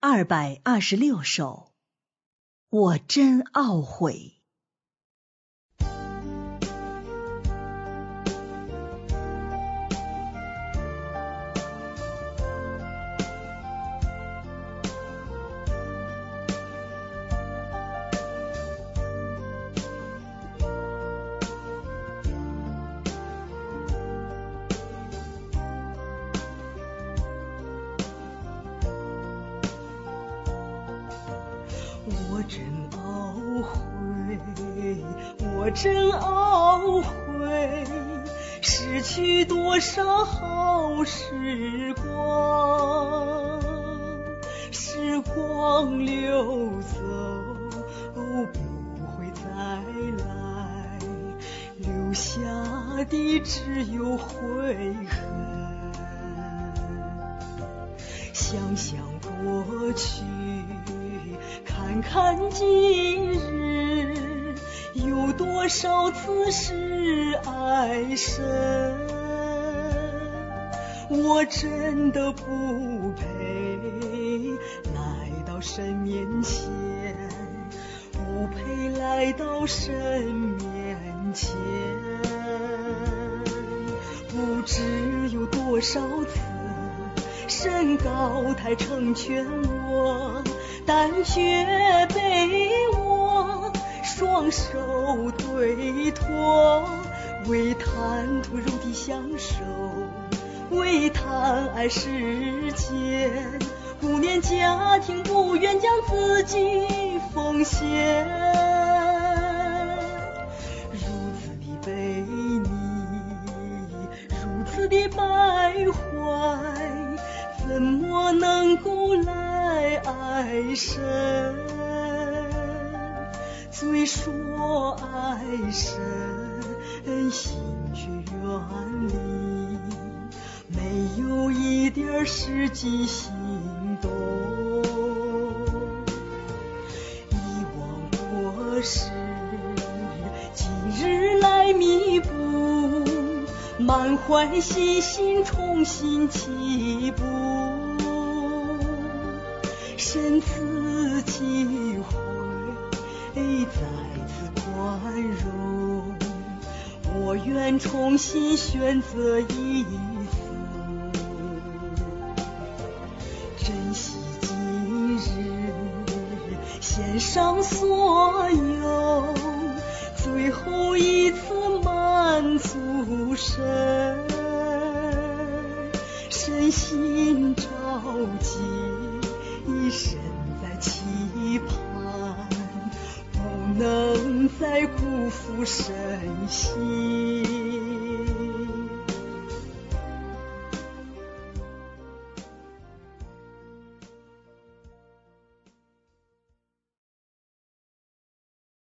二百二十六首，我真懊悔。我真懊悔，我真懊悔，失去多少好时光，时光流走，不会再来，留下的只有悔恨。想想过去。看今日，有多少次是爱深？我真的不配来到神面前，不配来到神面前。不知有多少次，神高台成全我。但却被我双手推脱，为贪图肉体享受，为贪爱世间，顾念家庭，不愿将自己奉献。如此的背逆，如此的败坏，古来？爱神，虽说爱神，心却远离，没有一点实际行动。遗忘过时，今日来弥补，满怀信心重新起步。神赐机会，再次宽容，我愿重新选择一次，珍惜今日，献上所有，最后一次满足神，身心着急。一生在期盼，不能再辜负身心。